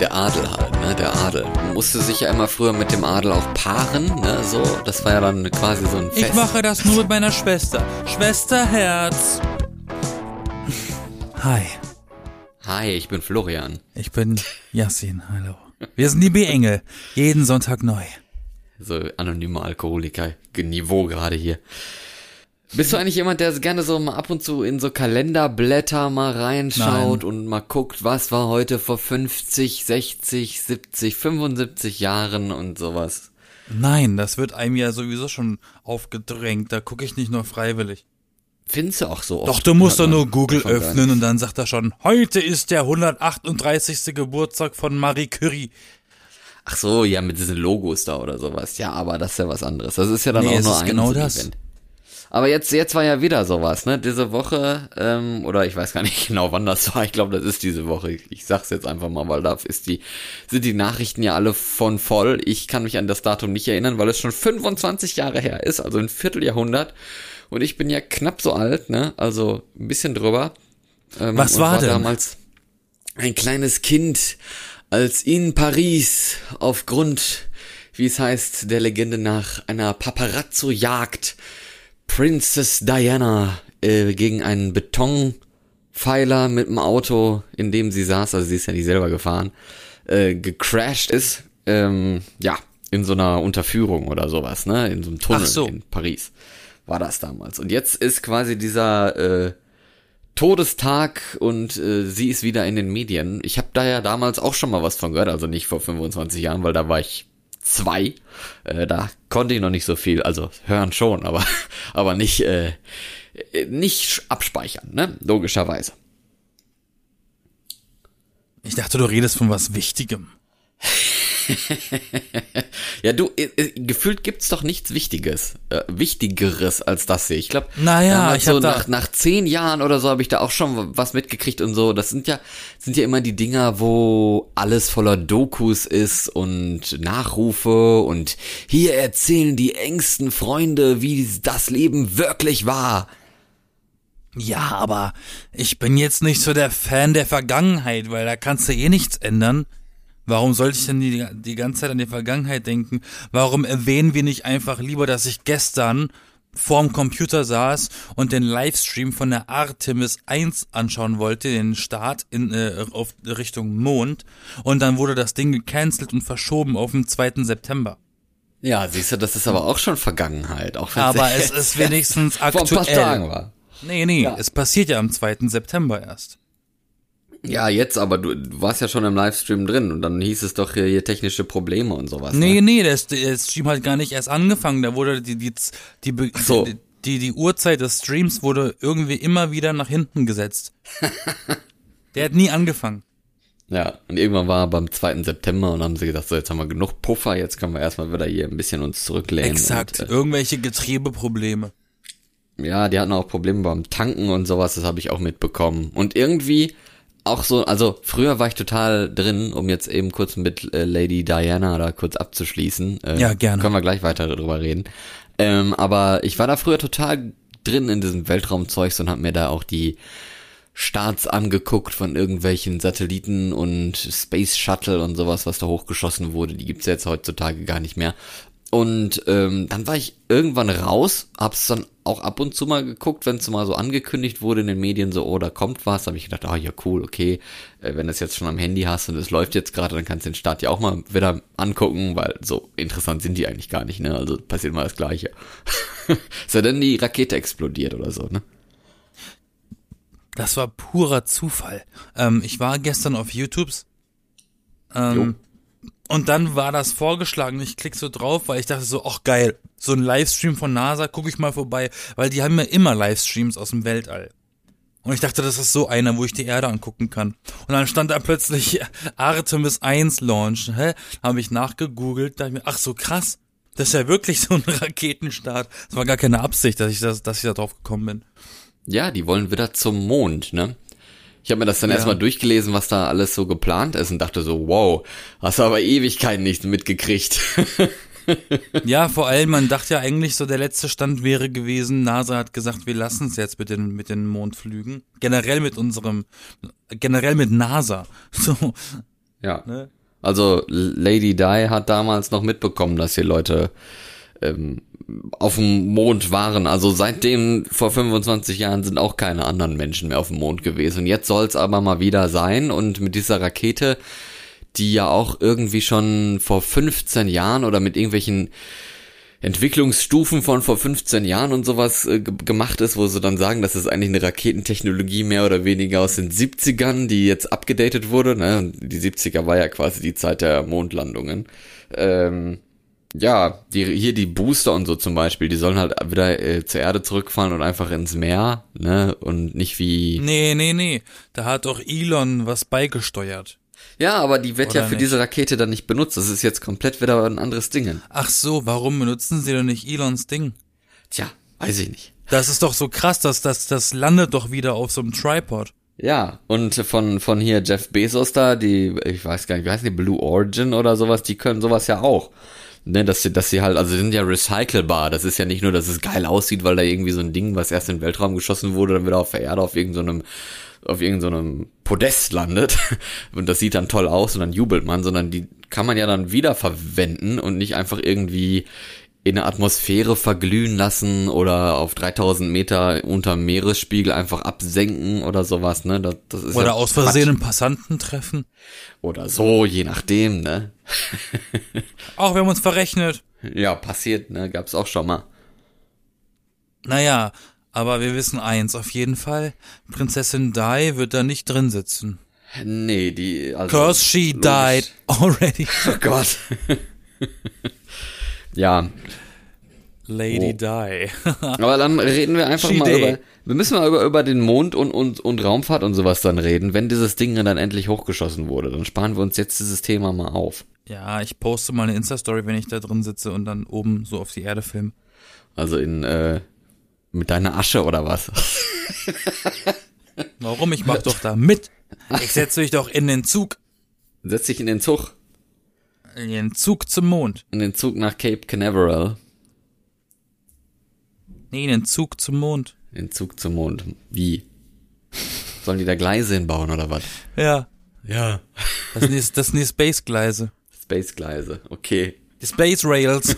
der Adel halt, ne? Der Adel. Man musste sich ja immer früher mit dem Adel auch paaren, ne? So, das war ja dann quasi so ein Fest. Ich mache das nur mit meiner Schwester. Schwesterherz. Hi, Hi, ich bin Florian. ich bin Yassin. Hallo. Wir sind die B-Engel. Jeden Sonntag neu. So anonyme Alkoholiker. Niveau gerade hier. Bist du eigentlich jemand, der gerne so mal ab und zu in so Kalenderblätter mal reinschaut Nein. und mal guckt, was war heute vor 50, 60, 70, 75 Jahren und sowas? Nein, das wird einem ja sowieso schon aufgedrängt. Da gucke ich nicht nur freiwillig. Findest du auch so oft? Doch, du musst doch nur Google davon gar öffnen und dann sagt er schon, heute ist der 138. Geburtstag von Marie Curie. Ach so, ja, mit diesen Logos da oder sowas. Ja, aber das ist ja was anderes. Das ist ja dann Nee, auch nur ist ein genau das. Event. Aber jetzt, jetzt war ja wieder sowas, ne? Diese Woche, ähm, oder ich weiß gar nicht genau, wann das war. Ich glaube, das ist diese Woche. Ich, ich sag's jetzt einfach mal, weil da ist die, sind die Nachrichten ja alle von voll. Ich kann mich an das Datum nicht erinnern, weil es schon 25 Jahre her ist, also ein Vierteljahrhundert. Und ich bin ja knapp so alt, ne? Also ein bisschen drüber. Ähm, Was und war denn? damals ein kleines Kind, als in Paris aufgrund, wie es heißt, der Legende nach einer Paparazzo-Jagd Princess Diana äh, gegen einen Betonpfeiler mit dem Auto, in dem sie saß, also sie ist ja nicht selber gefahren, äh, gecrashed ist, ähm, ja, in so einer Unterführung oder sowas, ne, in so einem Tunnel so. in Paris war das damals. Und jetzt ist quasi dieser äh, Todestag und äh, sie ist wieder in den Medien. Ich habe da ja damals auch schon mal was von gehört, also nicht vor 25 Jahren, weil da war ich zwei. Äh, da konnte ich noch nicht so viel, also hören schon, aber aber nicht äh, nicht abspeichern, ne? Logischerweise. Ich dachte, du redest von was Wichtigem. Ja, du, äh, äh, gefühlt gibt's doch nichts Wichtiges, äh, Wichtigeres als das hier. Ich glaube, Naja, ich so nach, nach zehn Jahren oder so habe ich da auch schon was mitgekriegt und so. Das sind ja, sind ja immer die Dinger, wo alles voller Dokus ist und Nachrufe und hier erzählen die engsten Freunde, wie das Leben wirklich war. Ja, aber ich bin jetzt nicht so der Fan der Vergangenheit, weil da kannst du eh nichts ändern. Warum sollte ich denn die, die ganze Zeit an die Vergangenheit denken? Warum erwähnen wir nicht einfach lieber, dass ich gestern vorm Computer saß und den Livestream von der Artemis 1 anschauen wollte, den Start in, äh, auf Richtung Mond, und dann wurde das Ding gecancelt und verschoben auf den 2. September. Ja, siehst du, das ist aber auch schon Vergangenheit. Auch Aber es ist wenigstens vor ein paar aktuell. Tagen war. Nee, nee, Ja. es passiert ja am 2. September erst. Ja, jetzt, aber du, du warst ja schon im Livestream drin und dann hieß es doch hier, hier technische Probleme und sowas. Nee, ne? nee, der, der Stream hat gar nicht erst angefangen. Da wurde die, die, die, die, so. die, die, die Uhrzeit des Streams wurde irgendwie immer wieder nach hinten gesetzt. der hat nie angefangen. Ja, und irgendwann war beim 2. September und haben sie gesagt, so jetzt haben wir genug Puffer, jetzt können wir erstmal wieder hier ein bisschen uns zurücklehnen. Exakt. Und, Irgendwelche Getriebeprobleme. äh, ja, die hatten auch Probleme beim Tanken und sowas, das habe ich auch mitbekommen. Und irgendwie auch so, also früher war ich total drin, um jetzt eben kurz mit äh, Lady Diana da kurz abzuschließen. Äh, Ja, gerne. Können wir gleich weiter darüber reden. Ähm, aber ich war da früher total drin in diesem Weltraumzeugs und hab mir da auch die Starts angeguckt von irgendwelchen Satelliten und Space Shuttle und sowas, was da hochgeschossen wurde. Die gibt's ja jetzt heutzutage gar nicht mehr. Und ähm, dann war ich irgendwann raus, hab's dann auch ab und zu mal geguckt, wenn es mal so angekündigt wurde in den Medien, so, oh, da kommt was, habe ich gedacht, ah ja, cool, okay, äh, wenn du es jetzt schon am Handy hast und es läuft jetzt gerade, dann kannst du den Start ja auch mal wieder angucken, weil so interessant sind die eigentlich gar nicht, ne? Also passiert mal das Gleiche. Sei denn die Rakete explodiert oder so, ne? Das war purer Zufall. Ähm, ich war gestern auf YouTubes. Ähm, und dann war das vorgeschlagen. Ich klick so drauf, weil ich dachte so, ach geil, so ein Livestream von NASA, gucke ich mal vorbei, weil die haben ja immer Livestreams aus dem Weltall. Und ich dachte, das ist so einer, wo ich die Erde angucken kann. Und dann stand da plötzlich Artemis 1 Launch. Hä? Habe ich nachgegoogelt, dachte mir, ach so krass, das ist ja wirklich so ein Raketenstart. Das war gar keine Absicht, dass ich das, dass ich da drauf gekommen bin. Ja, die wollen wieder zum Mond, ne? Ich habe mir das dann Ja. erstmal durchgelesen, was da alles so geplant ist und dachte so, wow, hast du aber Ewigkeiten nichts mitgekriegt. Ja, vor allem, man dachte ja eigentlich so, der letzte Stand wäre gewesen, NASA hat gesagt, wir lassen es jetzt mit den, mit den Mondflügen. Generell mit unserem, generell mit NASA. So. Ja. Ne? Also Lady Di hat damals noch mitbekommen, dass hier Leute ähm, auf dem Mond waren. Also seitdem vor 25 Jahren sind auch keine anderen Menschen mehr auf dem Mond gewesen. Und jetzt soll es aber mal wieder sein. Und mit dieser Rakete, die ja auch irgendwie schon vor 15 Jahren oder mit irgendwelchen Entwicklungsstufen von vor 15 Jahren und sowas äh, gemacht ist, wo sie dann sagen, das ist eigentlich eine Raketentechnologie mehr oder weniger aus den 70ern, die jetzt abgedatet wurde. Ne? Die 70er war ja quasi die Zeit der Mondlandungen. Ähm, ja, die, hier die Booster und so zum Beispiel, die sollen halt wieder äh, zur Erde zurückfallen und einfach ins Meer, ne? Und nicht wie. Nee, nee, nee. Da hat doch Elon was beigesteuert. Ja, aber die wird Oder ja für nicht? diese Rakete dann nicht benutzt. Das ist jetzt komplett wieder ein anderes Ding. Ach so, warum benutzen sie denn nicht Elons Ding? Tja, weiß ich nicht. Das ist doch so krass, dass das, das landet doch wieder auf so einem Tripod. Ja, und von, von hier Jeff Bezos da, die, ich weiß gar nicht, wie heißen die, Blue Origin oder sowas, die können sowas ja auch. Ne, dass sie, dass sie halt, also sind ja recycelbar. Das ist ja nicht nur, dass es geil aussieht, weil da irgendwie so ein Ding, was erst in den Weltraum geschossen wurde, dann wieder auf der Erde auf irgendeinem, auf irgendeinem Podest landet. Und das sieht dann toll aus und dann jubelt man, sondern die kann man ja dann wiederverwenden und nicht einfach irgendwie in der Atmosphäre verglühen lassen oder auf 3000 Meter unter Meeresspiegel einfach absenken oder sowas, ne? Das, das ist Oder ja aus. Versehen einen Passanten treffen. Oder so, je nachdem, ne? Auch wir haben uns verrechnet. Ja, passiert, ne? Gab's auch schon mal. Naja, aber wir wissen eins auf jeden Fall. Prinzessin Di wird da nicht drin sitzen. Nee, die, also. Cause she logisch. died already. Oh Gott. ja, Lady Oh. Di. aber dann reden wir einfach She mal day. über, wir müssen mal über, über den Mond und, und, und Raumfahrt und sowas dann reden, wenn dieses Ding dann endlich hochgeschossen wurde. Dann sparen wir uns jetzt dieses Thema mal auf. ja, ich poste mal eine Insta-Story, wenn ich da drin sitze und dann oben so auf die Erde filme. Also in, äh, mit deiner Asche oder was? Warum? Ich mach doch da mit. Ich setze dich doch in den Zug. Setz dich in den Zug, In den Zug zum Mond. in den Zug nach Cape Canaveral, Nee, in den Zug zum Mond. in den Zug zum Mond. Wie? Sollen die da Gleise hinbauen oder was? Ja. Ja. Das sind die, das sind die Space-Gleise. Space-Gleise, okay. Die Space Rails.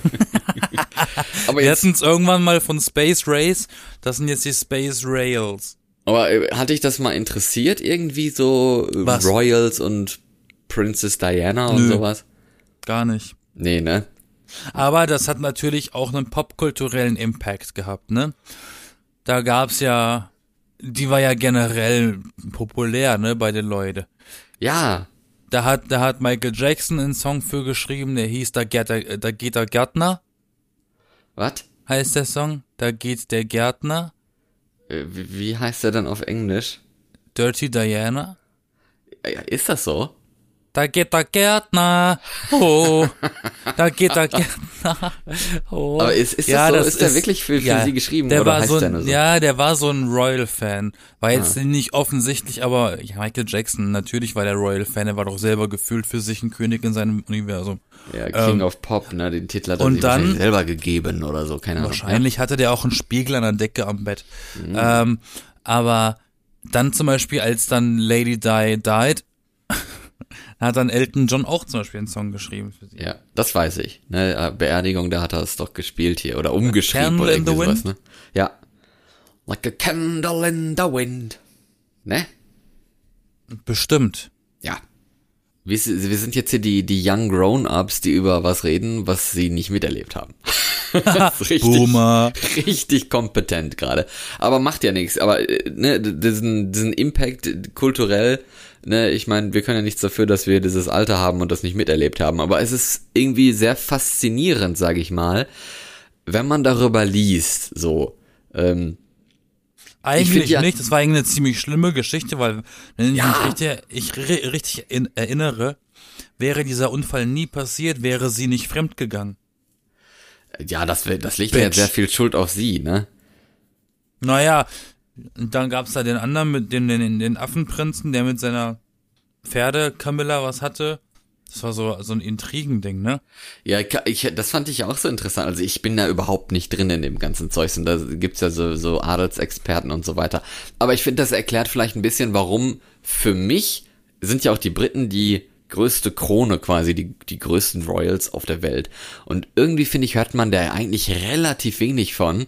Aber Wir jetzt, hatten es irgendwann mal von Space Race. Das sind jetzt die Space Rails. aber äh, hat dich das mal interessiert irgendwie so äh? Royals und Princess Diana und Nö. sowas? Gar nicht. Nee, ne? Aber das hat natürlich auch einen popkulturellen Impact gehabt, ne? Da gab's ja, die war ja generell populär, ne, bei den Leuten. Ja, Da hat, da hat Michael Jackson einen Song für geschrieben, der hieß Da geht der, da geht der Gärtner, was? heißt der Song. Da geht der Gärtner. Äh, Wie, heißt der denn auf Englisch? Dirty Diana. Ist das so? Da geht der Gärtner. Oh. Da geht der Gärtner. Oh. Aber ist- ist das so? Ist der wirklich für- für sie geschrieben der oder war heißt so der so? Ja, der war so ein Royal-Fan. War jetzt Ah. nicht offensichtlich, aber ja, Michael Jackson, natürlich war der Royal-Fan. Er war doch selber gefühlt für sich ein König in seinem Universum. Ja, King Ähm, of Pop, ne? Den Titel hat er und sich dann- selber gegeben oder so, keine Ahnung. Wahrscheinlich hatte der auch einen Spiegel an der Decke am Bett. Mhm. Ähm, aber dann zum Beispiel, als dann Lady Di died, hat dann Elton John auch zum Beispiel einen Song geschrieben für sie. Ja, das weiß ich. Ne, äh, Beerdigung, da hat er es doch gespielt hier oder umgeschrieben Candle oder in the irgendwie sowas, wind? ne? Ja. Like a candle in the wind. Ne? Bestimmt. Ja. Wir, wir sind jetzt hier die, die Young Grown-Ups, die über was reden, was sie nicht miterlebt haben. Das ist richtig, Boomer. richtig kompetent gerade. Aber macht ja nichts. Aber äh, ne, diesen, diesen Impact kulturell, ne, ich meine, wir können ja nichts dafür, dass wir dieses Alter haben und das nicht miterlebt haben. Aber es ist irgendwie sehr faszinierend, sage ich mal, wenn man darüber liest. So. Ähm, Eigentlich ja- nicht. Das war eigentlich eine ziemlich schlimme Geschichte, weil, wenn ich Ja. mich richtig, ich ri- richtig in, erinnere, wäre dieser Unfall nie passiert, wäre sie nicht fremdgegangen. ja, das, das legt ja jetzt Bitch. sehr viel Schuld auf sie, ne? Naja, und dann gab's da den anderen mit den, den, den Affenprinzen, der mit seiner Pferde Camilla was hatte. Das war so, so ein Intrigending, ne? Ja, ich, das fand ich auch so interessant. Also ich bin da überhaupt nicht drin in dem ganzen Zeugs und da gibt's ja so, so Adelsexperten und so weiter. Aber ich finde, das erklärt vielleicht ein bisschen, warum für mich sind ja auch die Briten die größte Krone quasi, die, die größten Royals auf der Welt. Und irgendwie finde ich, hört man da eigentlich relativ wenig von.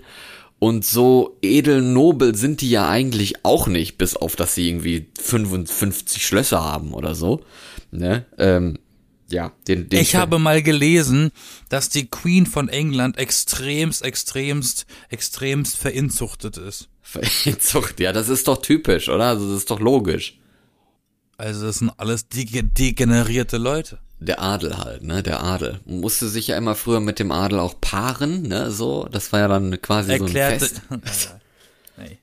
Und so edel nobel sind die ja eigentlich auch nicht, bis auf dass sie irgendwie 55 Schlösser haben oder so. Ne? Ähm, ja, den, den ich habe mal gelesen, dass die Queen von England extremst, extremst, extremst verinzuchtet ist. Verinzuchtet, ja, das ist doch typisch, oder? Also das ist doch logisch. Also das sind alles degenerierte Leute. Der Adel halt, ne? Der Adel. Man musste sich ja immer früher mit dem Adel auch paaren, ne? So, das war ja dann quasi Erklärte, so ein Fest. nee,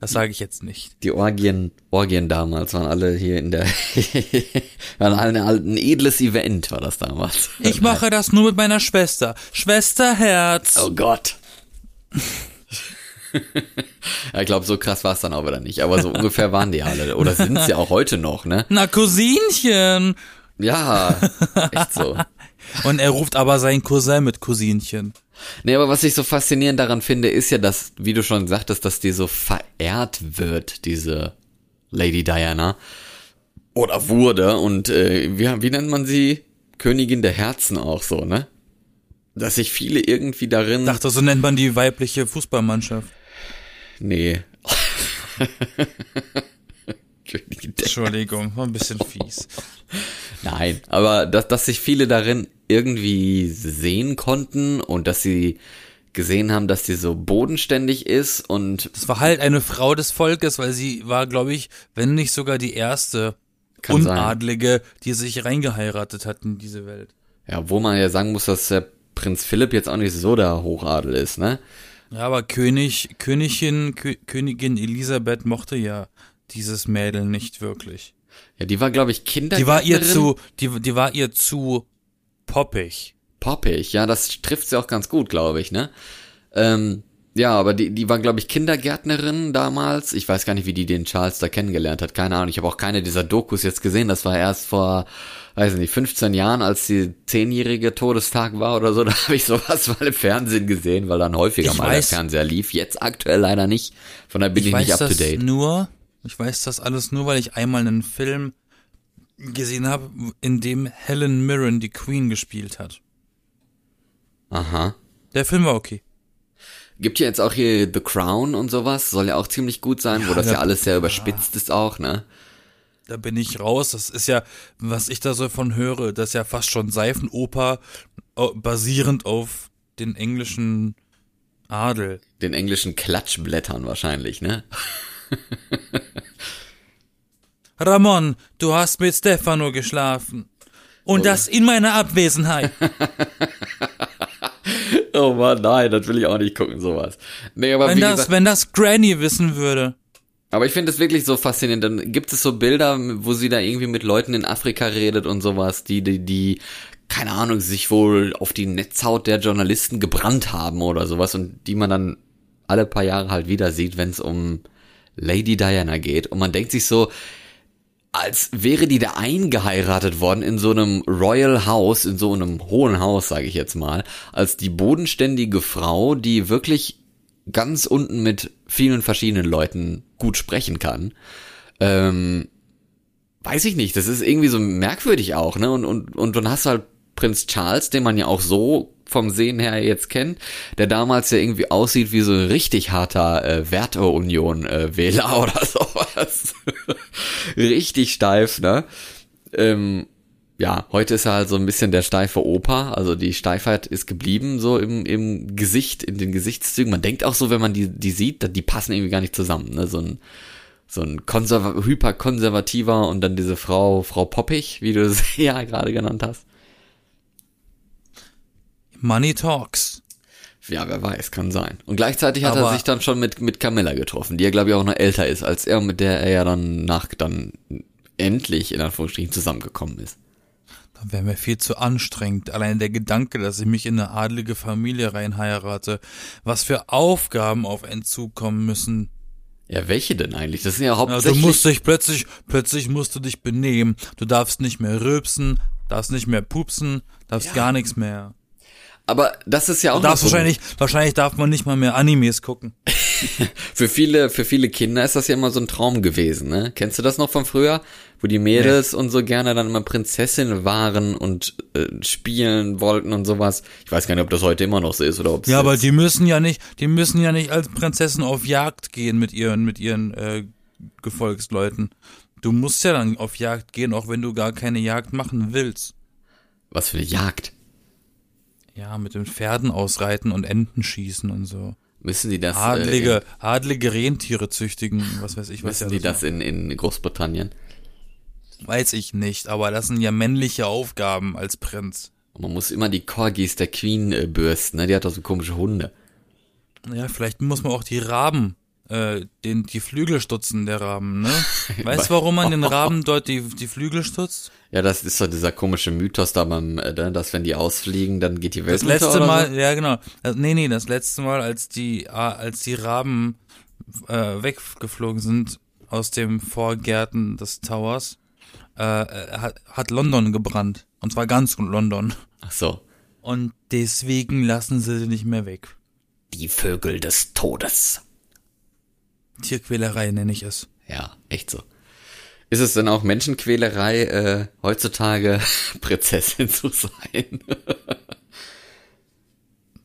das sage ich jetzt nicht. Die Orgien, Orgien damals waren alle hier in der, waren alle ein edles Event war das damals. Ich mache das nur mit meiner Schwester. Schwesterherz. Oh Gott. Ja, ich glaube, so krass war es dann auch wieder nicht. Aber so ungefähr waren die alle. Oder sind sie auch heute noch, ne? Na, Cousinchen. Ja, echt so. Und er ruft aber seinen Cousin mit Cousinchen. Nee, aber was ich so faszinierend daran finde, ist ja, dass, wie du schon sagtest, dass die so verehrt wird, diese Lady Diana. Oder wurde. Und äh, wie, wie nennt man sie? Königin der Herzen auch so, ne? Dass sich viele irgendwie darin. Ich dachte, so nennt man die weibliche Fußballmannschaft. Nee. Entschuldigung, war ein bisschen fies. Nein, aber dass, dass sich viele darin irgendwie sehen konnten und dass sie gesehen haben, dass sie so bodenständig ist und. Das war halt eine Frau des Volkes, weil sie war, glaube ich, wenn nicht sogar die erste Unadlige, sein. die sich reingeheiratet hat in diese Welt. Ja, wo man ja sagen muss, dass der Prinz Philipp jetzt auch nicht so der Hochadel ist, ne? Ja, aber König, Königin, Kö Königin Elisabeth mochte ja dieses Mädel nicht wirklich. Ja, die war, glaube ich, Kinder. Die war ihr zu, die, die war ihr zu poppig. Poppig, ja, das trifft sie auch ganz gut, glaube ich, ne? Ähm, ja, aber die, die war, glaube ich, Kindergärtnerin damals. Ich weiß gar nicht, wie die den Charles da kennengelernt hat. Keine Ahnung. Ich habe auch keine dieser Dokus jetzt gesehen. Das war erst vor, weiß nicht, 15 Jahren, als die zehnjährige Todestag war oder so. Da habe ich sowas mal im Fernsehen gesehen, weil dann häufiger ich mal weiß, der Fernseher lief. Jetzt aktuell leider nicht. Von daher bin ich, ich nicht up to date. Nur, ich weiß das alles nur, weil ich einmal einen Film gesehen habe, in dem Helen Mirren die Queen gespielt hat. Aha. Der Film war okay. Gibt ja jetzt auch hier The Crown und sowas, soll ja auch ziemlich gut sein, ja, wo das ja alles sehr überspitzt ist auch, ne? Da bin ich raus. Das ist ja, was ich da so von höre, das ist ja fast schon Seifenoper basierend auf den englischen Adel. Den englischen Klatschblättern wahrscheinlich, ne? Ramon, du hast mit Stefano geschlafen. Und oh. das in meiner Abwesenheit. oh Mann, nein, das will ich auch nicht gucken, sowas. Nee, aber wenn, das, gesagt, wenn das Granny wissen würde. Aber ich finde es wirklich so faszinierend. Dann gibt es so Bilder, wo sie da irgendwie mit Leuten in Afrika redet und sowas, die, die, die, keine Ahnung, sich wohl auf die Netzhaut der Journalisten gebrannt haben oder sowas und die man dann alle paar Jahre halt wieder sieht, wenn es um Lady Diana geht. Und man denkt sich so, als wäre die da eingeheiratet worden in so einem Royal House, in so einem hohen Haus, sage ich jetzt mal, als die bodenständige Frau, die wirklich ganz unten mit vielen verschiedenen Leuten gut sprechen kann. Ähm, weiß ich nicht, das ist irgendwie so merkwürdig auch, ne? Und, und, und dann hast du halt Prinz Charles, den man ja auch so vom Sehen her jetzt kennt, der damals ja irgendwie aussieht wie so ein richtig harter äh, Werteunion-Wähler äh, oder sowas. richtig steif, ne? Ähm, ja, heute ist er halt so ein bisschen der steife Opa, also die Steifheit ist geblieben so im, im Gesicht, in den Gesichtszügen. Man denkt auch so, wenn man die, die sieht, die passen irgendwie gar nicht zusammen, ne? So ein, so ein konserva hyperkonservativer und dann diese Frau, Frau Poppig, wie du sie ja gerade genannt hast. Money Talks. Ja, wer weiß, kann sein. Und gleichzeitig hat Aber er sich dann schon mit, mit Camilla getroffen, die ja, glaube ich, auch noch älter ist als er, mit der er ja dann nach, dann endlich in Anführungsstrichen zusammengekommen ist. Dann wäre mir viel zu anstrengend. Allein der Gedanke, dass ich mich in eine adlige Familie reinheirate, was für Aufgaben auf einen zukommen müssen. Ja, welche denn eigentlich? Das sind ja hauptsächlich. Ja, du musst dich plötzlich, plötzlich musst du dich benehmen. Du darfst nicht mehr rülpsen, darfst nicht mehr pupsen, darfst ja. gar nichts mehr. Aber das ist ja auch. Du darfst wahrscheinlich, wahrscheinlich darf man nicht mal mehr Animes gucken. für viele, für viele Kinder ist das ja immer so ein Traum gewesen, ne? Kennst du das noch von früher? Wo die Mädels nee. und so gerne dann immer Prinzessin waren und äh, spielen wollten und sowas. Ich weiß gar nicht, ob das heute immer noch so ist oder ob Ja, aber die müssen ja nicht, die müssen ja nicht als Prinzessin auf Jagd gehen mit ihren, mit ihren äh, Gefolgsleuten. Du musst ja dann auf Jagd gehen, auch wenn du gar keine Jagd machen willst. Was für eine Jagd? Ja, mit den Pferden ausreiten und Enten schießen und so. Müssen die das? Adlige, äh, adlige Rentiere züchtigen, was weiß ich, was Müssen ja die das in, in Großbritannien? Weiß ich nicht, aber das sind ja männliche Aufgaben als Prinz. man muss immer die Corgis der Queen äh, bürsten, ne? Die hat doch so komische Hunde. Ja, vielleicht muss man auch die Raben, äh, den, die Flügel stutzen der Raben, ne? Weißt du, warum man den Raben dort die, die Flügel stutzt? Ja, das ist so dieser komische Mythos da beim, äh, ne, dass wenn die ausfliegen, dann geht die Welt Das letzte Mal, so? ja genau. Also, nee, nee, das letzte Mal, als die, als die Raben äh, weggeflogen sind aus dem Vorgärten des Towers, äh, hat, hat London gebrannt. Und zwar ganz London. Ach so. Und deswegen lassen sie sie nicht mehr weg. Die Vögel des Todes. Tierquälerei nenne ich es. Ja, echt so. Ist es denn auch Menschenquälerei, äh, heutzutage Prinzessin zu sein?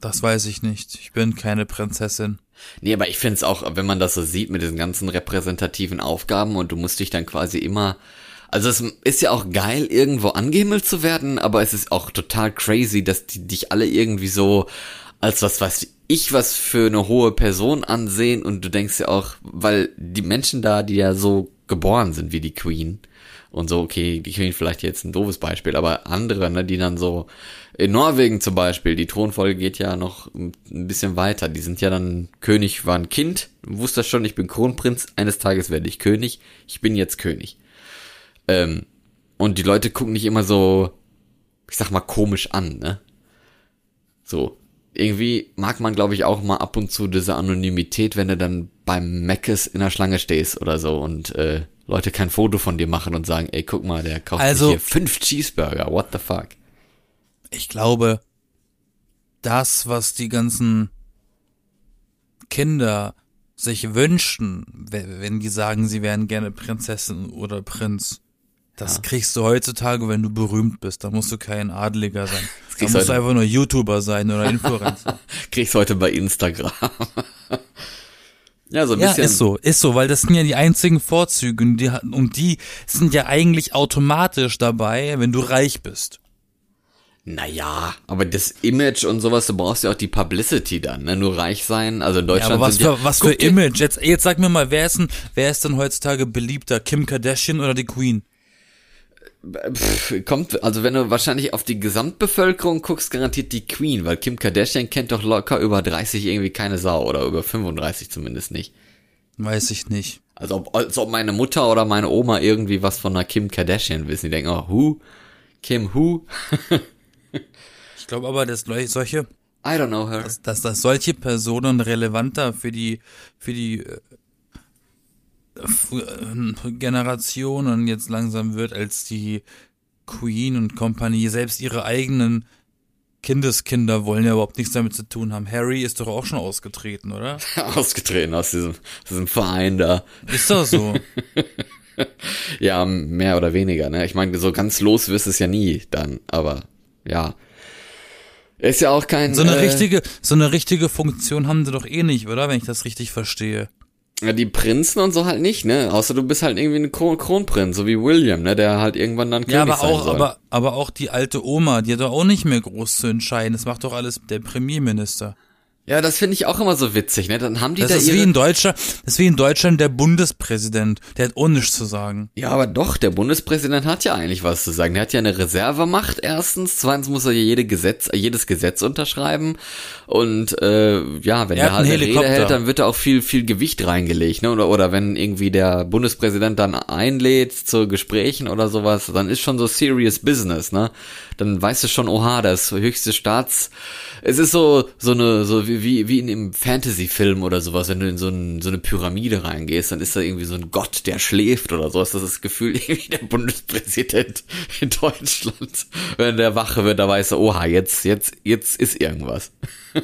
das weiß ich nicht. Ich bin keine Prinzessin. Nee, aber ich finde es auch, wenn man das so sieht mit diesen ganzen repräsentativen Aufgaben und du musst dich dann quasi immer also es ist ja auch geil, irgendwo angehimmelt zu werden, aber es ist auch total crazy, dass die dich alle irgendwie so als was weiß ich was für eine hohe Person ansehen und du denkst ja auch, weil die Menschen da, die ja so geboren sind wie die Queen. Und so, okay, die Queen vielleicht jetzt ein doofes Beispiel, aber andere, ne, die dann so, in Norwegen zum Beispiel, die Thronfolge geht ja noch ein bisschen weiter. Die sind ja dann, König war ein Kind, wusste schon, ich bin Kronprinz, eines Tages werde ich König, ich bin jetzt König. Ähm, und die Leute gucken nicht immer so, ich sag mal, komisch an, ne? So, irgendwie mag man, glaube ich, auch mal ab und zu diese Anonymität, wenn du dann beim Meckes in der Schlange stehst oder so und äh, Leute kein Foto von dir machen und sagen, ey, guck mal, der kauft also, hier fünf Cheeseburger, what the fuck? Ich glaube, das, was die ganzen Kinder sich wünschen, wenn die sagen, sie wären gerne Prinzessin oder Prinz, das ja. kriegst du heutzutage, wenn du berühmt bist. Da musst du kein Adeliger sein. Da musst heute. du einfach nur YouTuber sein oder Influencer. kriegst du heute bei Instagram. ja, so ein ja, bisschen. ist so, ist so, weil das sind ja die einzigen Vorzüge und die, und die sind ja eigentlich automatisch dabei, wenn du reich bist. Naja, aber das Image und sowas, du brauchst ja auch die Publicity dann, ne? Nur reich sein. Also in Deutschland. Ja, aber was für, was für Image? Jetzt, jetzt sag mir mal, wer ist denn, wer ist denn heutzutage beliebter? Kim Kardashian oder die Queen? Pff, kommt, also wenn du wahrscheinlich auf die Gesamtbevölkerung guckst, garantiert die Queen, weil Kim Kardashian kennt doch locker über 30 irgendwie keine Sau oder über 35 zumindest nicht. Weiß ich nicht. Also ob, als ob meine Mutter oder meine Oma irgendwie was von einer Kim Kardashian wissen. Die denken, oh, who? Kim who? ich glaube aber, dass solche I don't know her. Dass, dass, dass solche Personen relevanter für die für die äh, Generationen jetzt langsam wird, als die Queen und Company, selbst ihre eigenen Kindeskinder wollen ja überhaupt nichts damit zu tun haben. Harry ist doch auch schon ausgetreten, oder? ausgetreten aus diesem, aus diesem Verein da. Ist doch so. ja, mehr oder weniger, ne? Ich meine, so ganz los wirst es ja nie dann, aber ja. Ist ja auch kein. So eine äh, richtige, so eine richtige Funktion haben sie doch eh nicht, oder? Wenn ich das richtig verstehe. Ja, die Prinzen und so halt nicht, ne? Außer du bist halt irgendwie ein Kron Kronprinz, so wie William, ne? Der halt irgendwann dann König ja, aber auch, soll. aber, aber auch die alte Oma, die hat doch auch nicht mehr groß zu entscheiden. Das macht doch alles der Premierminister. Ja, das finde ich auch immer so witzig, ne? Dann haben die das da ist wie in Deutschland, das ist wie in Deutschland der Bundespräsident, der hat auch nichts zu sagen. Ja, aber doch, der Bundespräsident hat ja eigentlich was zu sagen. Der hat ja eine Reservemacht erstens, zweitens muss er ja jede Gesetz, jedes Gesetz unterschreiben und äh, ja, wenn er, halt eine Rede hält, dann wird da auch viel viel Gewicht reingelegt, ne? Oder oder wenn irgendwie der Bundespräsident dann einlädt zu Gesprächen oder sowas, dann ist schon so serious business, ne? Dann weißt du schon, oha, das höchste Staats es ist so so eine so wie wie, wie in einem Fantasy-Film oder sowas, wenn du in so, ein, so eine Pyramide reingehst, dann ist da irgendwie so ein Gott, der schläft oder sowas. Das ist das Gefühl, irgendwie der Bundespräsident in Deutschland. Wenn der Wache wird, da weiß er, oha, jetzt, jetzt, jetzt ist irgendwas.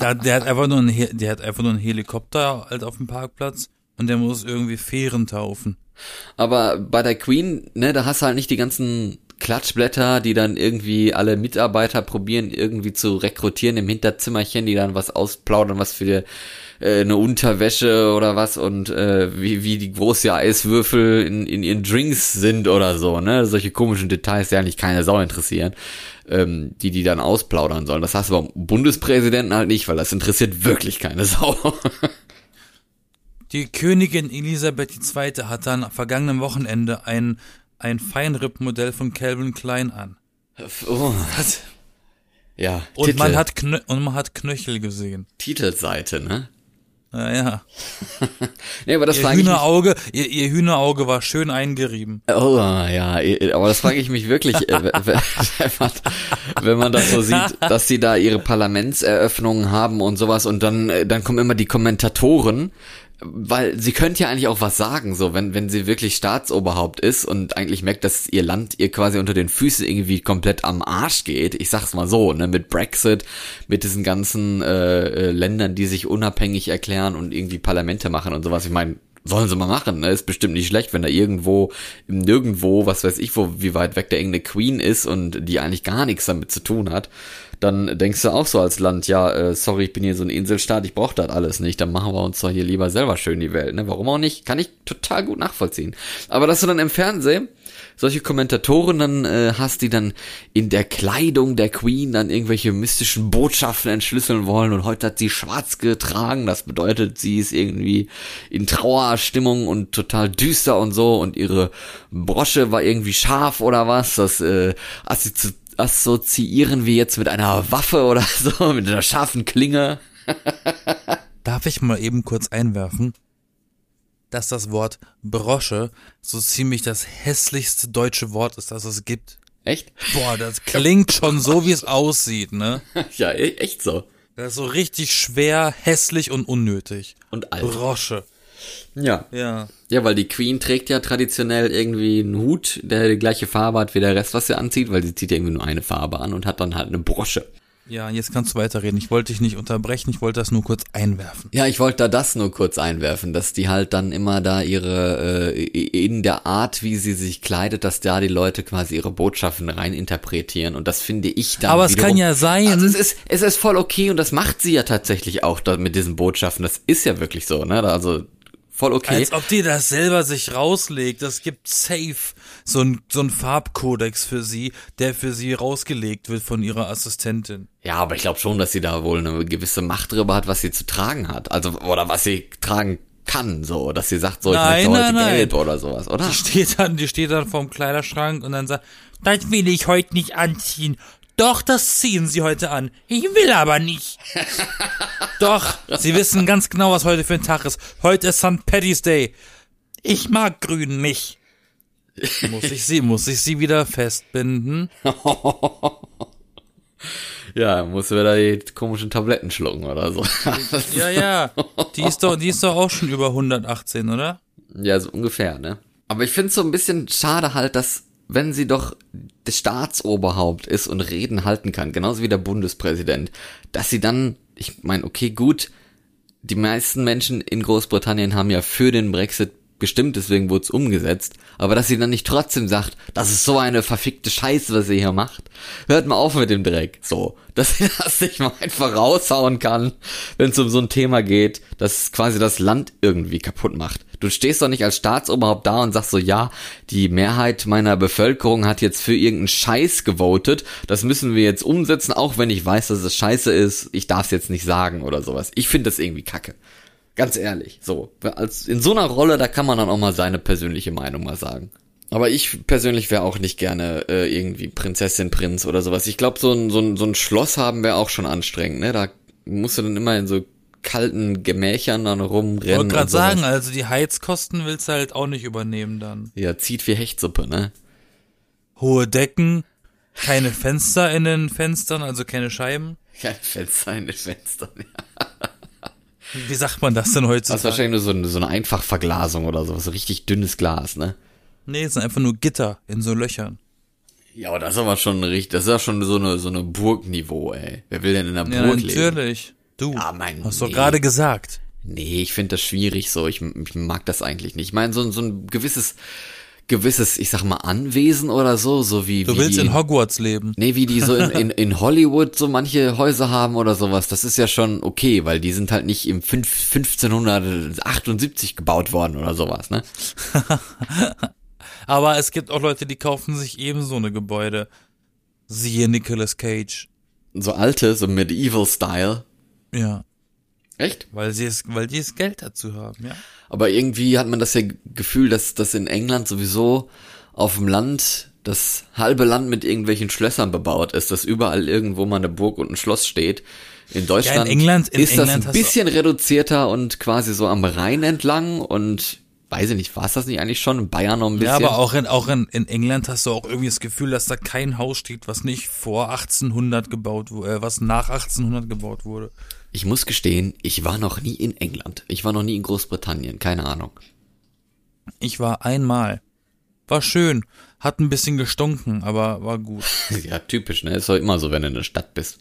Der, der hat einfach nur einen, He- der hat einfach nur einen Helikopter halt auf dem Parkplatz und der muss irgendwie Fähren taufen. Aber bei der Queen, ne, da hast du halt nicht die ganzen Klatschblätter, die dann irgendwie alle Mitarbeiter probieren, irgendwie zu rekrutieren im Hinterzimmerchen, die dann was ausplaudern, was für äh, eine Unterwäsche oder was und äh, wie, wie die große Eiswürfel in, in ihren Drinks sind oder so, ne? Solche komischen Details, die eigentlich keine Sau interessieren, ähm, die die dann ausplaudern sollen. Das hast du beim Bundespräsidenten halt nicht, weil das interessiert wirklich keine Sau. Die Königin Elisabeth II. hat dann am vergangenen Wochenende ein, ein Feinripp-Modell von Calvin Klein an. oh, ja, Und Titel, man hat Knö und man hat Knöchel gesehen. Titelseite, ne? Naja. Nee, aber das Ihr Hühnerauge, ihr, ihr Hühnerauge war schön eingerieben. Oh, ja, aber das frage ich mich wirklich, äh, wenn man, wenn man das so sieht, dass die da ihre Parlamentseröffnungen haben und sowas und dann, äh, dann kommen immer die Kommentatoren, weil sie könnte ja eigentlich auch was sagen, so, wenn, wenn sie wirklich Staatsoberhaupt ist und eigentlich merkt, dass ihr Land ihr quasi unter den Füßen irgendwie komplett am Arsch geht. Ich sag's mal so, ne, mit Brexit, mit diesen ganzen äh, äh, Ländern, die sich unabhängig erklären und irgendwie Parlamente machen und sowas. Ich meine, Sollen sie mal machen, ne? Ist bestimmt nicht schlecht, wenn da irgendwo, im nirgendwo, was weiß ich, wo, wie weit weg der irgendeine Queen ist und die eigentlich gar nichts damit zu tun hat. Dann denkst du auch so als Land, ja, äh, sorry, ich bin hier so ein Inselstaat, ich brauche das alles nicht, dann machen wir uns doch hier lieber selber schön die Welt, ne? Warum auch nicht? Kann ich total gut nachvollziehen. Aber dass du dann im Fernsehen solche Kommentatoren dann äh, hast, die dann in der Kleidung der Queen dann irgendwelche mystischen Botschaften entschlüsseln wollen und heute hat sie schwarz getragen, das bedeutet, sie ist irgendwie in Trauerstimmung und total düster und so und ihre Brosche war irgendwie scharf oder was, das äh, assozi assoziieren wir jetzt mit einer Waffe oder so, mit einer scharfen Klinge. Darf ich mal eben kurz einwerfen, dass das Wort Brosche so ziemlich das hässlichste deutsche Wort ist, das es gibt? Echt? Boah, das klingt schon so, wie es aussieht, ne? Ja, e- echt so. Das ist so richtig schwer, hässlich und unnötig. Und alt. Brosche. Ja. Ja. Ja, weil die Queen trägt ja traditionell irgendwie einen Hut, der die gleiche Farbe hat wie der Rest, was sie anzieht, weil sie zieht ja irgendwie nur eine Farbe an und hat dann halt eine Brosche. Ja, jetzt kannst du weiterreden. Ich wollte dich nicht unterbrechen, ich wollte das nur kurz einwerfen. Ja, ich wollte da das nur kurz einwerfen, dass die halt dann immer da ihre, äh, in der Art, wie sie sich kleidet, dass da die Leute quasi ihre Botschaften rein interpretieren und das finde ich dann Aber es wiederum, kann ja sein. Also es ist, es ist voll okay und das macht sie ja tatsächlich auch da mit diesen Botschaften, das ist ja wirklich so, ne, also voll okay. Als ob die das selber sich rauslegt. Das gibt safe so ein, so ein Farbkodex für sie, der für sie rausgelegt wird von ihrer Assistentin. Ja, aber ich glaube schon, dass sie da wohl eine gewisse Macht drüber hat, was sie zu tragen hat. Also, oder was sie tragen kann, so, dass sie sagt, so, ich Nein, möchte heute nein, nein. gelb oder sowas, oder? Die steht dann, die steht dann vorm Kleiderschrank und dann sagt, das will ich heute nicht anziehen. Doch, das ziehen sie heute an. Ich will aber nicht. Doch, sie wissen ganz genau, was heute für ein Tag ist. Heute ist St. Paddy's Day. Ich mag Grün nicht. Muss ich sie, muss ich sie wieder festbinden? Ja, muss wieder die komischen Tabletten schlucken oder so. Ja, ja. Die ist doch, die ist doch auch schon über 118, oder? ja, so ungefähr, ne? Aber ich finde so ein bisschen schade halt, dass, wenn sie doch das Staatsoberhaupt ist und Reden halten kann, genauso wie der Bundespräsident, dass sie dann, ich meine, okay, gut, die meisten Menschen in Großbritannien haben ja für den Brexit gestimmt, deswegen wurde es umgesetzt, aber dass sie dann nicht trotzdem sagt, das ist so eine verfickte Scheiße, was ihr hier macht. Hört mal auf mit dem Dreck. So, dass sie das nicht mal einfach raushauen kann, wenn es um so ein Thema geht, das quasi das Land irgendwie kaputt macht. Du stehst doch nicht als Staatsoberhaupt da und sagst so, ja, die Mehrheit meiner Bevölkerung hat jetzt für irgendeinen Scheiß gewotet, das müssen wir jetzt umsetzen, auch wenn ich weiß, dass es scheiße ist, ich darf es jetzt nicht sagen oder sowas. Ich finde das irgendwie kacke. Ganz ehrlich, so. Als, in so einer Rolle, da kann man dann auch mal seine persönliche Meinung mal sagen. Aber ich persönlich wäre auch nicht gerne äh, irgendwie Prinzessin, Prinz oder sowas. Ich glaube, so ein, so, ein, so ein Schloss haben wäre auch schon anstrengend, ne? Da musst du dann immer in so kalten Gemächern dann Ich rumrennen. wollte gerade sowas. sagen, also die Heizkosten willst du halt auch nicht übernehmen dann. Ja, zieht wie Hechtsuppe, ne? Hohe Decken, keine Fenster in den Fenstern, also keine Scheiben. Kein Fenster in den Fenstern. Ja. Wie sagt man das denn Das ist heutzutage? wahrscheinlich nur so eine, so eine Einfachverglasung oder so, so richtig dünnes Glas, ne? Nee, es sind einfach nur Gitter in so Löchern. Ja, aber das ist aber schon richtig, das ist ja schon so eine, so eine Burgniveau, ey. Wer will denn in einer Ja, Burg leben? natürlich. Du, Ja, mein, hast doch nee. gerade gesagt. Nee, ich finde das schwierig so. Ich, ich mag das eigentlich nicht. Ich meine, so, so ein gewisses, gewisses, ich sag mal, Anwesen oder so, so wie, Du wie willst die, in Hogwarts leben. Nee, wie die so in, in, in Hollywood so manche Häuser haben oder sowas, das ist ja schon okay, weil die sind halt nicht im fünf- 1578 gebaut worden oder sowas, ne? Aber es gibt auch Leute, die kaufen sich eben so eine Gebäude. Siehe Nicolas Cage. So alte, so Medieval-Style. Ja, Echt? weil sie es, weil die es Geld dazu haben, ja. Aber irgendwie hat man das ja Gefühl, dass das in England sowieso auf dem Land das halbe Land mit irgendwelchen Schlössern bebaut ist, dass überall irgendwo mal eine Burg und ein Schloss steht. In Deutschland England- in ist das England ein hast du- bisschen reduzierter und quasi so am Rhein entlang und weiß ich nicht, war es das nicht eigentlich schon in Bayern noch ein bisschen? Ja, aber auch in, auch in, in England hast du auch irgendwie das Gefühl, dass da kein Haus steht, was nicht vor 1800 gebaut wurde, äh, was nach 1800 gebaut wurde. Ich muss gestehen, ich war noch nie in England. Ich war noch nie in Großbritannien, keine Ahnung. Ich war einmal. War schön. Hat ein bisschen gestunken, aber war gut. Ja, typisch, ne? Ist doch immer so, wenn du in der Stadt bist.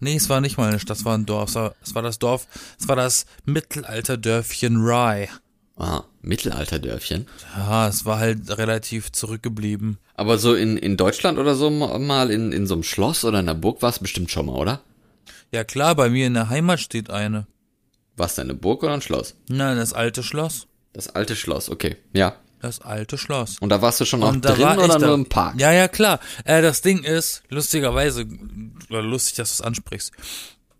Nee, es war nicht mal eine Stadt, es war ein Dorf. Es war, das Dorf, es war das Mittelalterdörfchen Rye. Ah, Mittelalterdörfchen. Ja, es war halt relativ zurückgeblieben. Aber so in, in Deutschland oder so ma- mal in, in so einem Schloss oder in einer Burg war es bestimmt schon mal, oder? Ja klar, bei mir in der Heimat steht eine. Denn eine Burg oder ein Schloss? Na, das alte Schloss. Das alte Schloss, okay. Ja. Das alte Schloss. Und da warst du schon auch drin oder nur im Park? Ja, ja, klar. Äh, das Ding ist, lustigerweise, oder lustig, dass du es ansprichst.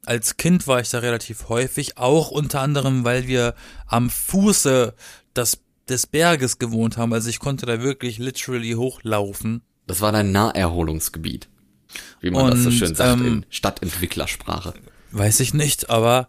Als Kind war ich da relativ häufig, auch unter anderem, weil wir am Fuße des, des Berges gewohnt haben. Also ich konnte da wirklich literally hochlaufen. Das war dein Naherholungsgebiet. Wie man das so Und, schön sagt ähm, in Stadtentwicklersprache. Weiß ich nicht, aber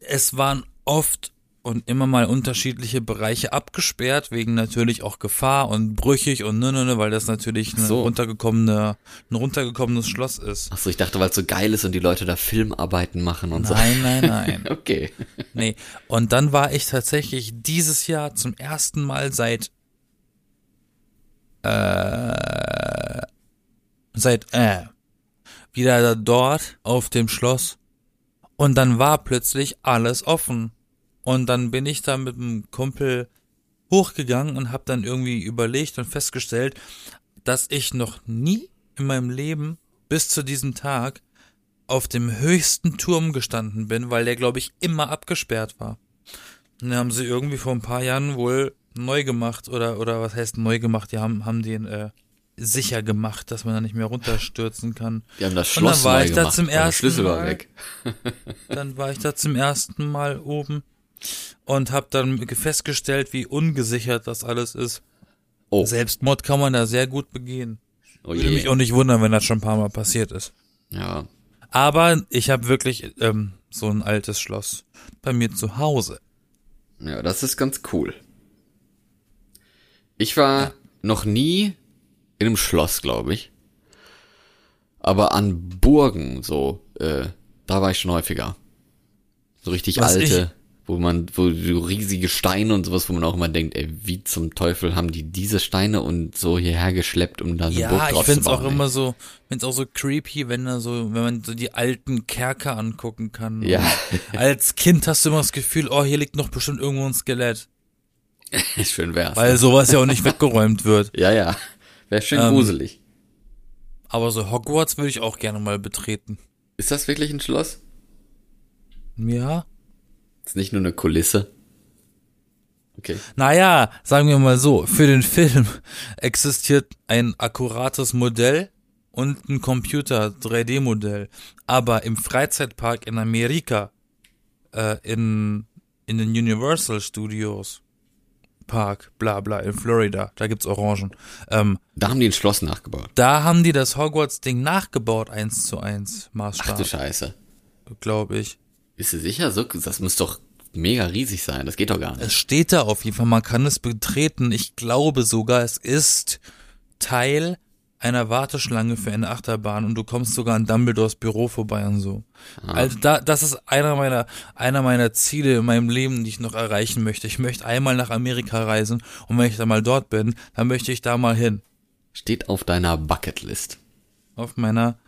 es waren oft und immer mal unterschiedliche Bereiche abgesperrt, wegen natürlich auch Gefahr und brüchig und ne, ne, ne, weil das natürlich eine so. runtergekommene, ein runtergekommenes Schloss ist. Achso, ich dachte, weil es so geil ist und die Leute da Filmarbeiten machen und Nein, nein, nein. so. Okay. Nee. Und dann war ich tatsächlich dieses Jahr zum ersten Mal seit äh, seit äh, wieder dort auf dem Schloss und dann war plötzlich alles offen und dann bin ich da mit einem Kumpel hochgegangen und habe dann irgendwie überlegt und festgestellt, dass ich noch nie in meinem Leben bis zu diesem Tag auf dem höchsten Turm gestanden bin, weil der, glaube ich, immer abgesperrt war. Und den haben sie irgendwie vor ein paar Jahren wohl neu gemacht oder oder was heißt neu gemacht? Die haben haben den äh, sicher gemacht, dass man da nicht mehr runterstürzen kann. Die haben das Und dann Schloss war neu ich da gemacht, zum weil der ersten Schlüssel war Mal. weg. Dann war ich da zum ersten Mal oben und habe dann festgestellt, wie ungesichert das alles ist. Oh, Selbstmord kann man da sehr gut begehen. oh Würde mich je. auch nicht wundern, wenn das schon ein paar Mal passiert ist. Ja. Aber ich habe wirklich ähm, so ein altes Schloss bei mir zu Hause. Ja, das ist ganz cool. Ich war noch nie in einem Schloss, glaube ich. Aber an Burgen, so, äh, da war ich schon häufiger. So richtig Was alte, wo man, wo so riesige Steine und sowas, wo man auch immer denkt, ey, wie zum Teufel haben die diese Steine und so hierher geschleppt, um da eine Burg Ja, ich draus find's zu bauen, auch ey. immer so, find's auch so creepy, wenn da so, wenn man so die alten Kerker angucken kann. Ja. Als Kind hast du immer das Gefühl, oh, hier liegt noch bestimmt irgendwo ein Skelett. Schön wär's. Weil sowas ja auch nicht weggeräumt wird. ja, ja. Wäre schön Ähm, gruselig. Aber so Hogwarts würde ich auch gerne mal betreten. Ist das wirklich ein Schloss? Ja. Ist nicht nur eine Kulisse? Okay. Naja, sagen wir mal so, für den Film existiert ein akkurates Modell und ein Computer 3D-Modell. Aber im Freizeitpark in Amerika, äh, in, in den Universal Studios Park, bla bla, in Florida, da gibt's Orangen. Ähm, Da haben die ein Schloss nachgebaut. da haben die das Hogwarts-Ding nachgebaut, eins zu eins Ach du Maßstab, Scheiße. glaube ich. Bist du sicher? So, das muss doch mega riesig sein. Das geht doch gar nicht. Es steht da auf jeden Fall, man kann es betreten. Ich glaube sogar, es ist Teil einer Warteschlange für eine Achterbahn und du kommst sogar an Dumbledores Büro vorbei und so. Ah. Also da, das ist einer meiner, einer meiner Ziele in meinem Leben, die ich noch erreichen möchte. Ich möchte einmal nach Amerika reisen und wenn ich dann mal dort bin, dann möchte ich da mal hin. Steht auf deiner Bucketlist. Auf meiner,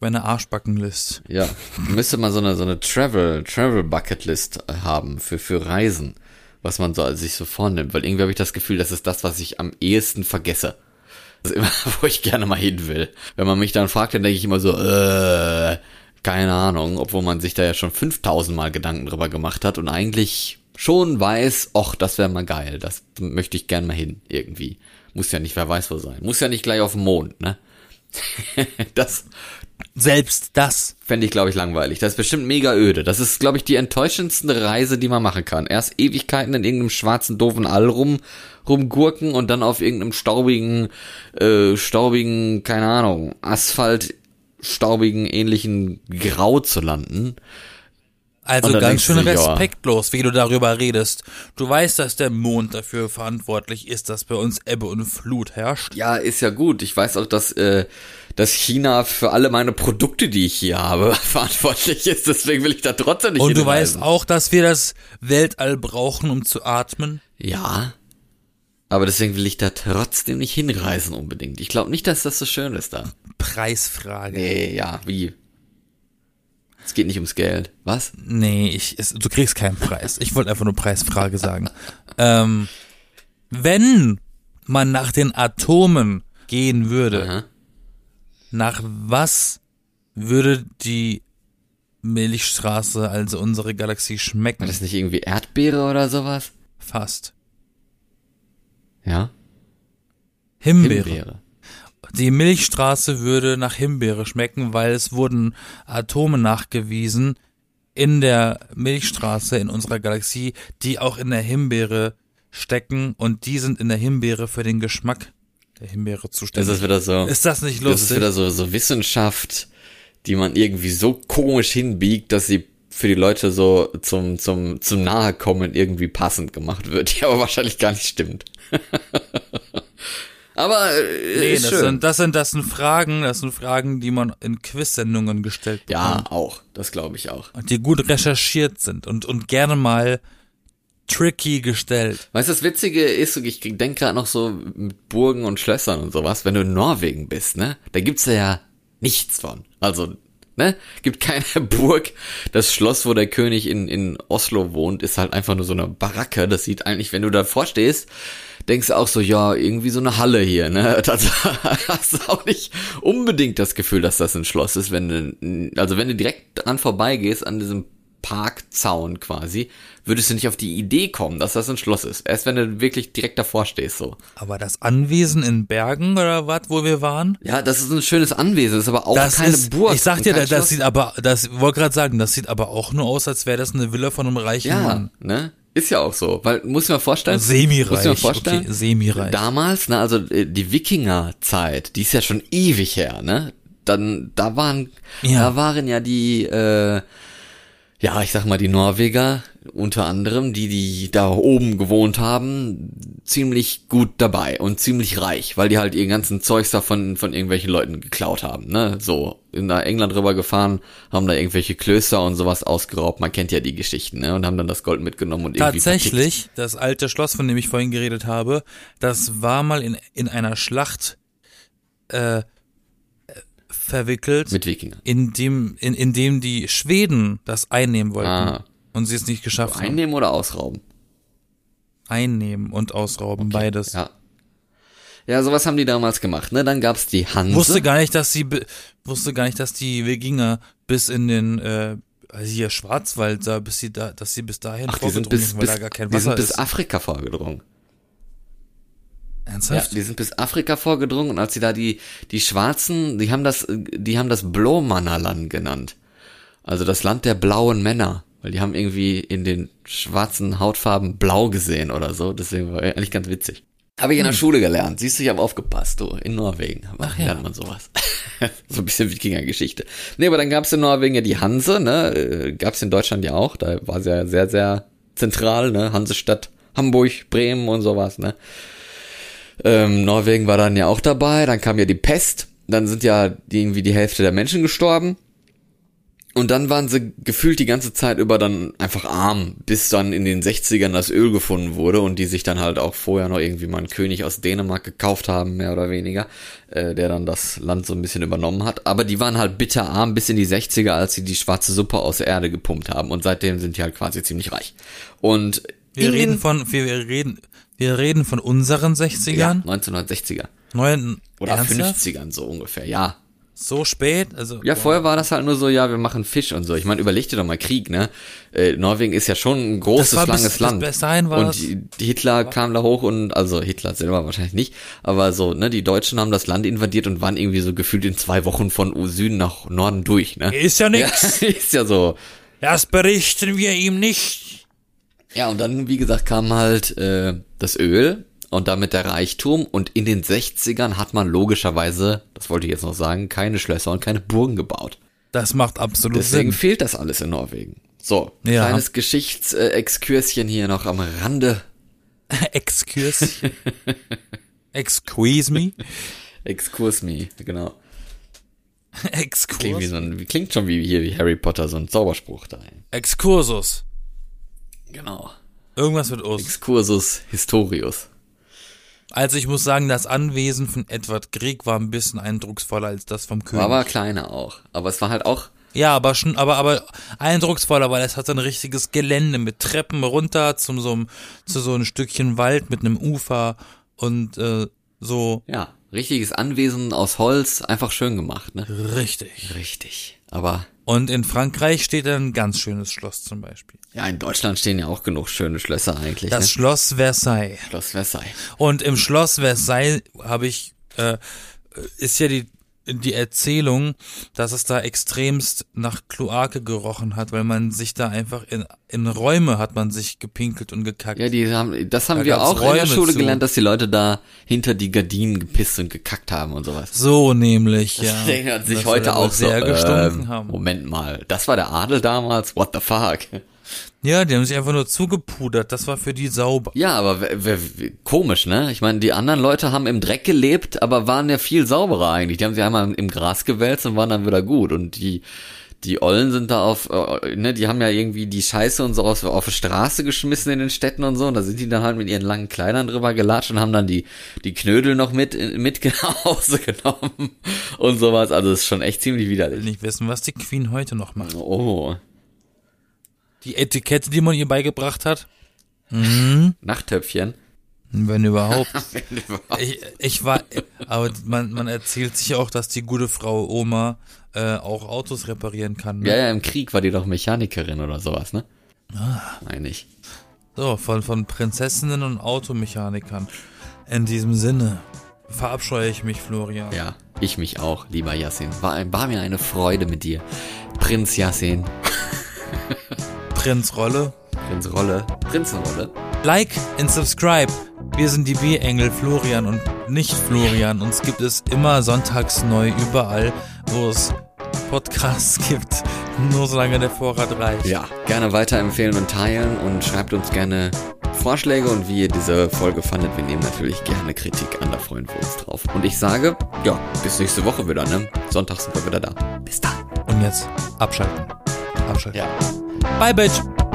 meiner Arschbackenlist. Ja, müsste man so eine, so eine Travel, Travel Bucketlist haben für, für Reisen, was man so, sich so vornimmt, weil irgendwie habe ich das Gefühl, das ist das, was ich am ehesten vergesse. Das ist immer, wo ich gerne mal hin will. Wenn man mich dann fragt, dann denke ich immer so, äh, keine Ahnung, obwohl man sich da ja schon 5000 Mal Gedanken drüber gemacht hat und eigentlich schon weiß, ach, das wäre mal geil, das möchte ich gerne mal hin, irgendwie. Muss ja nicht, wer weiß wo sein. Muss ja nicht gleich auf dem Mond, ne? das, selbst das. Fände ich, glaube ich, langweilig. Das ist bestimmt mega öde. Das ist, glaube ich, die enttäuschendste Reise, die man machen kann. Erst Ewigkeiten in irgendeinem schwarzen, doofen All rum, rumgurken und dann auf irgendeinem staubigen, äh, staubigen, keine Ahnung, Asphalt, staubigen, ähnlichen Grau zu landen. Also ganz schön respektlos, wie du darüber redest. Du weißt, dass der Mond dafür verantwortlich ist, dass bei uns Ebbe und Flut herrscht. Ja, ist ja gut. Ich weiß auch, dass, äh, dass China für alle meine Produkte, die ich hier habe, verantwortlich ist. Deswegen will ich da trotzdem nicht Und du weißt auch, dass wir das Weltall brauchen, um zu atmen? Ja. Aber deswegen will ich da trotzdem nicht hinreisen unbedingt. Ich glaube nicht, dass das so schön ist da. Preisfrage. Nee, ja, wie? Es geht nicht ums Geld. Was? Nee, ich, es, du kriegst keinen Preis. Ich wollte einfach nur Preisfrage sagen. ähm, wenn man nach den Atomen gehen würde, Aha. nach was würde die Milchstraße, also unsere Galaxie, schmecken? War das nicht irgendwie Erdbeere oder sowas? Fast. Ja? Himbeere. Himbeere. Die Milchstraße würde nach Himbeere schmecken, weil es wurden Atome nachgewiesen in der Milchstraße in unserer Galaxie, die auch in der Himbeere stecken und die sind in der Himbeere für den Geschmack der Himbeere zuständig. Das ist wieder so. Ist das nicht lustig? Das ist wieder so, so Wissenschaft, die man irgendwie so komisch hinbiegt, dass sie für die Leute so zum, zum, zum Nahekommen irgendwie passend gemacht wird, die aber wahrscheinlich gar nicht stimmt. Aber äh, nee, das schön. sind das sind das sind Fragen, das sind Fragen, die man in Quiz-Sendungen gestellt bekommt. Ja, auch, das glaube ich auch. Und die gut recherchiert sind und und gerne mal tricky gestellt. Weißt du, das Witzige ist, ich denke gerade noch so mit Burgen und Schlössern und sowas, wenn du in Norwegen bist, ne? Da gibt's ja nichts von. Also ne? Gibt keine Burg. Das Schloss, wo der König in, in Oslo wohnt, ist halt einfach nur so eine Baracke. Das sieht eigentlich, wenn du davor stehst, denkst du auch so, ja, irgendwie so eine Halle hier, ne? Das hast du auch nicht unbedingt das Gefühl, dass das ein Schloss ist, wenn du, also wenn du direkt dran vorbeigehst an diesem Parkzaun quasi, würdest du nicht auf die Idee kommen, dass das ein Schloss ist. Erst wenn du wirklich direkt davor stehst, so. Aber das Anwesen in Bergen oder was, wo wir waren? Ja, das ist ein schönes Anwesen, das ist aber auch das keine ist, Burg. Ich sag dir, das Schloss. sieht aber, das wollte gerade sagen, das sieht aber auch nur aus, als wäre das eine Villa von einem reichen ja, Mann. ne? Ist ja auch so, weil muss ich mir vorstellen, semi-reich, muss ich mir vorstellen, okay, semi-reich. Damals, ne, also äh, die Wikingerzeit, die ist ja schon ewig her, ne? Dann da waren ja. da waren ja die äh, ja, ich sag mal, die Norweger unter anderem, die, die da oben gewohnt haben, ziemlich gut dabei und ziemlich reich, weil die halt ihr ganzen Zeugs da von, irgendwelchen Leuten geklaut haben, ne? So, in da England rüber gefahren, haben da irgendwelche Klöster und sowas ausgeraubt, man kennt ja die Geschichten, ne? Und haben dann das Gold mitgenommen und irgendwie Tatsächlich, vertickt. das alte Schloss, von dem ich vorhin geredet habe, das war mal in, in einer Schlacht, äh, verwickelt. Mit Wikingern. In dem, in, in dem die Schweden das einnehmen wollten. Ah. Und sie es nicht geschafft haben. Einnehmen oder ausrauben? Einnehmen und ausrauben, okay. beides. Ja. Ja, sowas haben die damals gemacht, ne? Dann gab's die Hanse. Wusste gar nicht, dass sie, wusste gar nicht, dass die Wikinger bis in den, äh, also hier Schwarzwald da, bis sie da, dass sie bis dahin Ach, die sind bis, sind, weil bis, da gar kein Wasser die sind bis ist. Afrika vorgedrungen. Ernsthaft? Ja, die sind bis Afrika vorgedrungen und als sie da die, die Schwarzen, die haben das, die haben das Blomannerland genannt. Also das Land der blauen Männer. Weil die haben irgendwie in den schwarzen Hautfarben blau gesehen oder so. Deswegen war eigentlich ganz witzig. Habe ich in der hm. Schule gelernt. Siehst du, ich habe aufgepasst, du. In Norwegen Ach, ja. lernt man sowas. so ein bisschen Wikinger-Geschichte. Nee, aber dann gab's in Norwegen ja die Hanse, ne? Äh, gab's in Deutschland ja auch. Da war sie ja sehr, sehr zentral, ne? Hansestadt, Hamburg, Bremen und sowas, ne? Ähm, Norwegen war dann ja auch dabei, dann kam ja die Pest, dann sind ja irgendwie die Hälfte der Menschen gestorben. Und dann waren sie gefühlt die ganze Zeit über dann einfach arm, bis dann in den 60ern das Öl gefunden wurde und die sich dann halt auch vorher noch irgendwie mal einen König aus Dänemark gekauft haben, mehr oder weniger, äh, der dann das Land so ein bisschen übernommen hat. Aber die waren halt bitterarm bis in die 60er, als sie die schwarze Suppe aus der Erde gepumpt haben und seitdem sind die halt quasi ziemlich reich. Und Wir reden von, wir reden, wir reden von unseren ja, 60ern. 1960er Neuen, oder ernsthaft? 50ern so ungefähr, ja. So spät? Also, Ja, vorher war das halt nur so, ja, wir machen Fisch und so. Ich meine, überleg dir doch mal Krieg, ne? Äh, Norwegen ist ja schon ein großes, Das war bis- langes Land. bis dahin war und das- Hitler kam da hoch und, also Hitler selber wahrscheinlich nicht, aber so, ne, die Deutschen haben das Land invadiert und waren irgendwie so gefühlt in zwei Wochen von Süden nach Norden durch, ne? Ist ja Ja, nix. ist ja so. Das berichten wir ihm nicht. Ja, und dann, wie gesagt, kam halt äh, das Öl und damit der Reichtum. Und in den 60ern hat man logischerweise, das wollte ich jetzt noch sagen, keine Schlösser und keine Burgen gebaut. Das macht absolut Deswegen Sinn. fehlt das alles in Norwegen. So, Ja. kleines Geschichtsexkurschen hier noch am Rande. Excuse. Excuse me. Excuse me, genau. Klingt, wie Excuse. so ein, klingt schon wie hier wie Harry Potter, so ein Zauberspruch da. Excursus. Genau. Irgendwas mit Us. Excursus Historius. Also ich muss sagen, das Anwesen von Edward Grieg war ein bisschen eindrucksvoller als das vom König. War aber kleiner auch. Aber es war halt auch, ja, aber schon, aber, aber eindrucksvoller, weil es hat ein richtiges Gelände mit Treppen runter zum so einem, zu so ein Stückchen Wald mit einem Ufer und äh, so ja, richtiges Anwesen aus Holz, einfach schön gemacht, ne? richtig. Richtig. Aber Und in Frankreich steht ein ganz schönes Schloss zum Beispiel. ja, in Deutschland stehen ja auch genug schöne Schlösser eigentlich. Das ne? Schloss Versailles. Schloss Versailles. Und im Schloss Versailles habe ich, äh, ist ja die, die Erzählung, dass es da extremst nach Kloake gerochen hat, weil man sich da einfach in, in Räume hat man sich gepinkelt und gekackt. Ja, die haben, das haben Da wir auch in der Räume Schule zu. gelernt, dass die Leute da hinter die Gardinen gepisst und gekackt haben und sowas. So nämlich, ja. Das erinnert sich Das heute auch so. sehr gestunken ähm, haben. Moment mal, das war der Adel damals? What the fuck? Ja, die haben sich einfach nur zugepudert. Das war für die sauber. Ja, aber komisch, ne? Ich meine, die anderen Leute haben im Dreck gelebt, aber waren ja viel sauberer eigentlich. Die haben sich einmal im Gras gewälzt und waren dann wieder gut. Und die die Ollen sind da auf, äh, ne, die haben ja irgendwie die Scheiße und so auf, auf die Straße geschmissen in den Städten und so. Und da sind die dann halt mit ihren langen Kleidern drüber gelatscht und haben dann die, die Knödel noch mit, mit nach Hause genommen und sowas. Also das ist schon echt ziemlich Ich will widerlich. nicht wissen, was die Queen heute noch macht. Oh, Die Etikette, die man ihr beigebracht hat, Nachttöpfchen. wenn überhaupt. Ich, ich war, aber man, man erzählt sich auch, dass die gute Frau Oma äh, auch Autos reparieren kann. Ne? Ja, ja, im Krieg war die doch Mechanikerin oder sowas, ne? Ah. Meine ich. So, von, von Prinzessinnen und Automechanikern. In diesem Sinne verabscheue ich mich, Florian. Ja, ich mich auch, lieber Yassin. War, war mir eine Freude mit dir. Prinz Yassin, Prinz Rolle. Prinz Rolle, Prinzenrolle. Like and subscribe. Wir sind die B-Engel Florian und nicht Florian. Uns gibt es immer sonntags neu überall, wo es Podcasts gibt. Nur solange der Vorrat reicht. Ja, gerne weiterempfehlen und teilen und schreibt uns gerne Vorschläge und wie ihr diese Folge fandet. Wir nehmen natürlich gerne Kritik an, da freuen wir uns drauf. Und ich sage, ja, bis nächste Woche wieder, ne? Sonntag sind wir wieder da. Bis dann. Und jetzt abschalten. Abschalten. Ja. Bye, bitch.